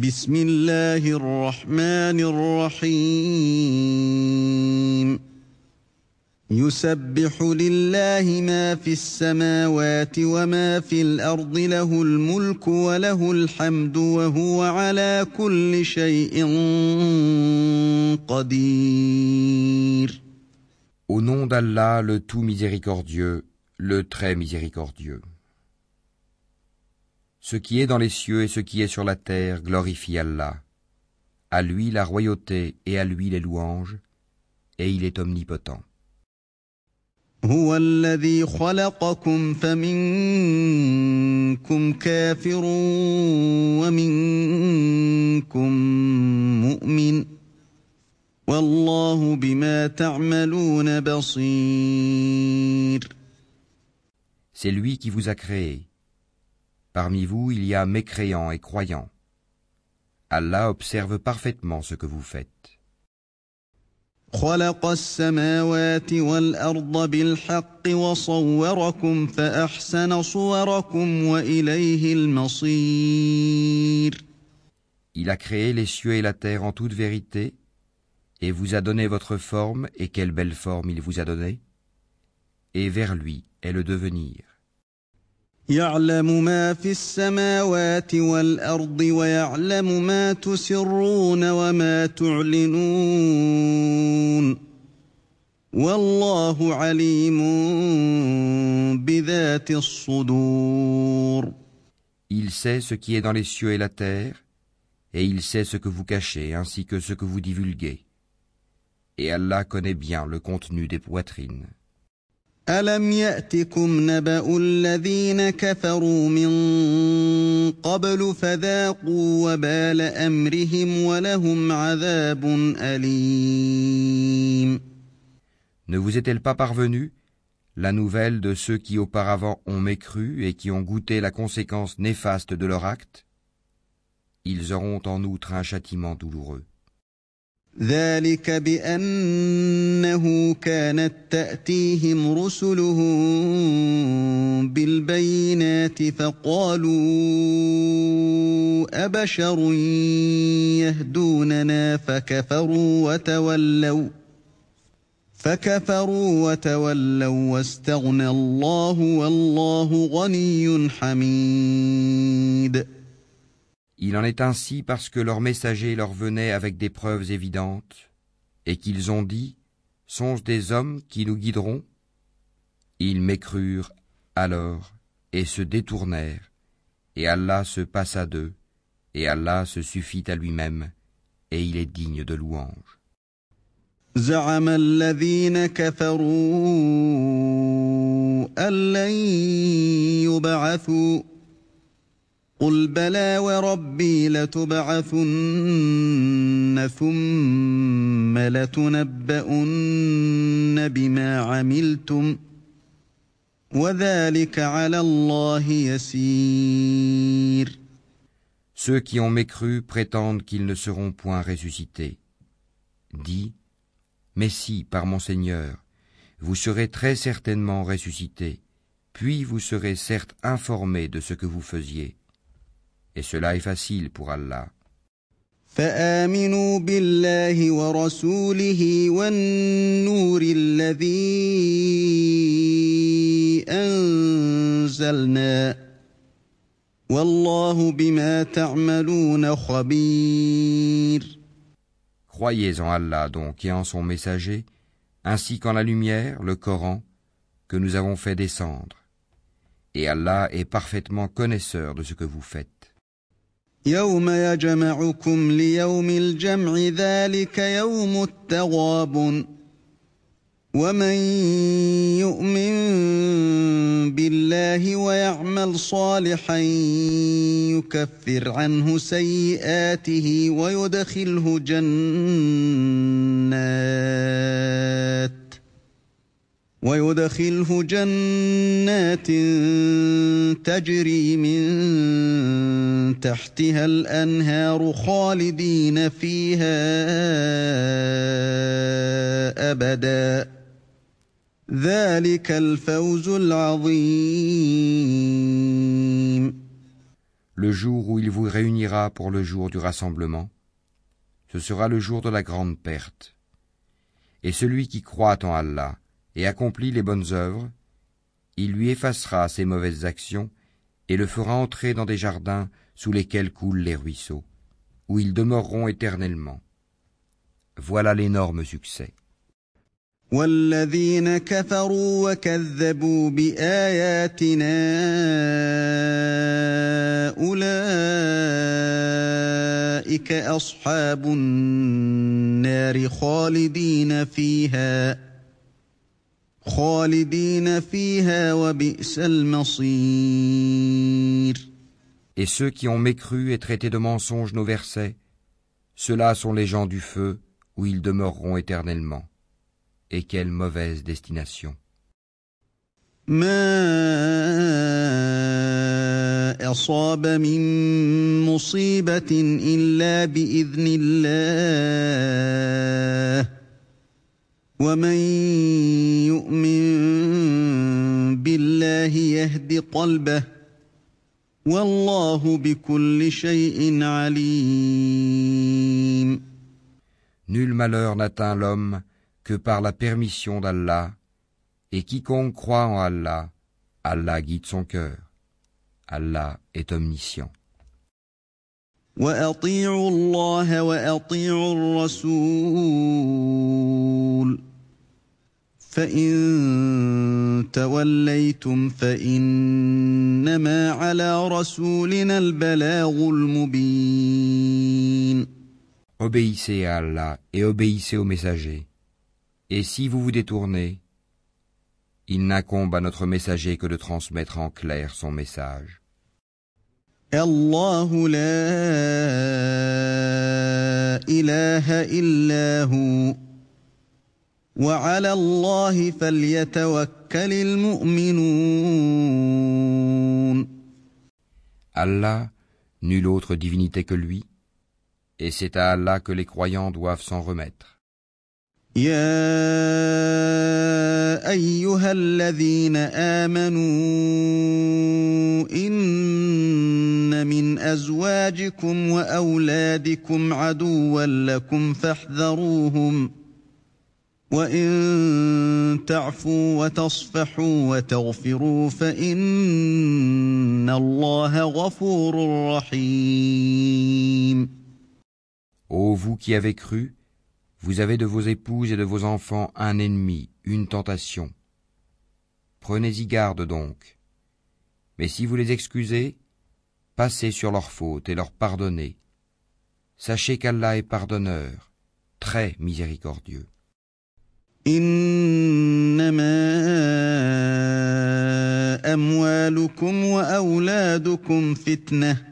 بسم الله الرحمن الرحيم يسبح لله ما في السماوات وما في الأرض له الملك وله الحمد وهو على كل شيء قدير Au nom d'Allah, le tout miséricordieux, le très miséricordieux. Ce qui est dans les cieux et ce qui est sur la terre glorifie Allah. À lui la royauté et à lui les louanges, et il est omnipotent. هو الذي خلقكم فمنكم كافر ومنكم مؤمن والله بما تعملون بصير C'est lui qui vous a créé. Parmi vous, il y a mécréants et croyants. Allah observe parfaitement ce que vous faites. خلق السماوات والأرض بالحق وصوركم فأحسن صوركم وإليه المصير Il a créé les cieux et la terre en toute vérité, et vous a donné votre forme, et quelle belle forme il vous a donnée, et vers lui est le devenir. يعلم ما في السماوات والأرض ويعلم ما تسرون وما تعلنون والله عليم بذات الصدور Il sait ce qui est dans les cieux et la terre, et il sait ce que vous cachez ainsi que ce que vous divulguez. Et Allah connaît bien le contenu des poitrines. ألم يأتكم نبأ الذين كفروا من قبل فذاقوا وبال أمرهم ولهم عذاب أليم Ne vous est-elle pas parvenue la nouvelle de ceux qui auparavant ont mécru et qui ont goûté la conséquence néfaste de leur acte Ils auront en outre un châtiment douloureux. ذلك بأنه كانت تأتيهم رسلهم بالبينات فقالوا أبشر يهدوننا فكفروا وتولوا فكفروا وتولوا واستغنى الله والله غني حميد Il en est ainsi parce que leurs messagers leur venaient avec des preuves évidentes, et qu'ils ont dit, Sont-ce des hommes qui nous guideront Ils m'écrurent alors et se détournèrent, et Allah se passa d'eux, et Allah se suffit à lui-même, et il est digne de louange. زعم الذين كفروا أن لن يبعثوا قل بلى وربي لتبعثن ثم لتنبؤن بما عملتم وذلك على الله يسير Ceux qui ont mécru prétendent qu'ils ne seront point ressuscités. Dis, mais si, par mon Seigneur, vous serez très certainement ressuscités, puis vous serez certes informés de ce que vous faisiez. Et cela est facile pour Allah. فآمنوا بالله ورسوله والنور الذي أنزلنا والله بما تعملون خبير Croyez en Allah donc et en son messager, ainsi qu'en la lumière, le Coran, que nous avons fait descendre. Et Allah est parfaitement connaisseur de ce que vous faites. يوم يجمعكم ليوم الجمع ذلك يوم التغاب ومن يؤمن بالله ويعمل صالحا يكفر عنه سيئاته ويدخله جنات. ويدخله جنات تجري من تحتها الانهار خالدين فيها ابدا ذلك الفوز العظيم le jour où il vous réunira pour le jour du rassemblement, ce sera le jour de la grande perte. Et celui qui croit en Allah et accomplit les bonnes œuvres, il lui effacera ses mauvaises actions et le fera entrer dans des jardins sous lesquels coulent les ruisseaux, où ils demeureront éternellement. Voilà l'énorme succès. والذين كفروا وكذبوا باياتنا اولئك اصحاب النار خالدين فيها Et ceux qui ont mécru et traité de mensonges nos versets, ceux-là sont les gens du feu, où ils demeureront éternellement. Et quelle mauvaise destination. ما أصاب من مصيبة إلا بإذن الله ومن يؤمن بالله يهد قلبه والله بكل شيء عليم Nul malheur n'atteint l'homme que par la permission d'Allah, et quiconque croit en Allah, Allah guide son cœur. Allah est omniscient. واطيعوا الله واطيعوا الرسول فان توليتم فانما على رسولنا البلاغ المبين Obéissez à Allah et obéissez aux messagers. Et si vous vous détournez, il n'incombe à notre messager que de transmettre en clair son message. الله لا اله الا هو وعلى الله فليتوكل المؤمنون Allah, nulle autre divinité que lui, et c'est à Allah que les croyants doivent s'en remettre. يا ايها الذين امنوا ان من ازواجكم واولادكم عدوا لكم فاحذروهم وان تعفوا وتصفحوا وتغفروا فان الله غفور رحيم. Ô vous qui avez cru, vous avez de vos épouses et de vos enfants un ennemi, une tentation. Prenez-y garde donc. Mais si vous les excusez, passez sur leurs fautes et leur pardonnez. Sachez qu'Allah est pardonneur, très miséricordieux. انما اموالكم واولادكم فتنه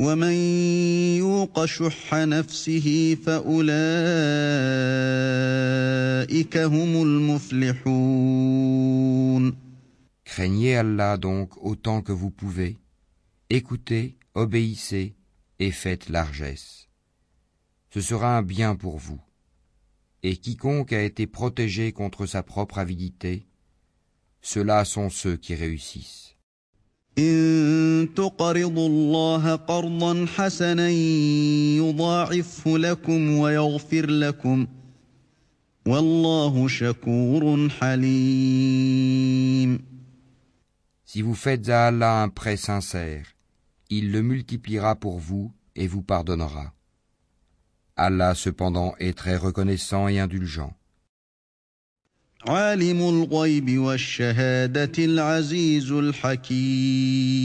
ومن يوق شح نفسه فاولئك هم المفلحون Craignez Allah donc autant que vous pouvez, écoutez, obéissez et faites largesse. Ce sera un bien pour vous. Et quiconque a été protégé contre sa propre avidité, ceux-là sont ceux qui réussissent. إن تقرضوا الله قرضا حسنا يضاعفه لكم ويغفر لكم والله شكور حليم Si vous faites à Allah un prêt sincère, il le multipliera pour vous et vous pardonnera. Allah cependant est très reconnaissant et indulgent. عالم الغيب والشهادة العزيز الحكيم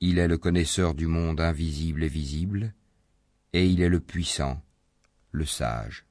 Il est le connaisseur du monde invisible et visible, et il est le puissant, le sage.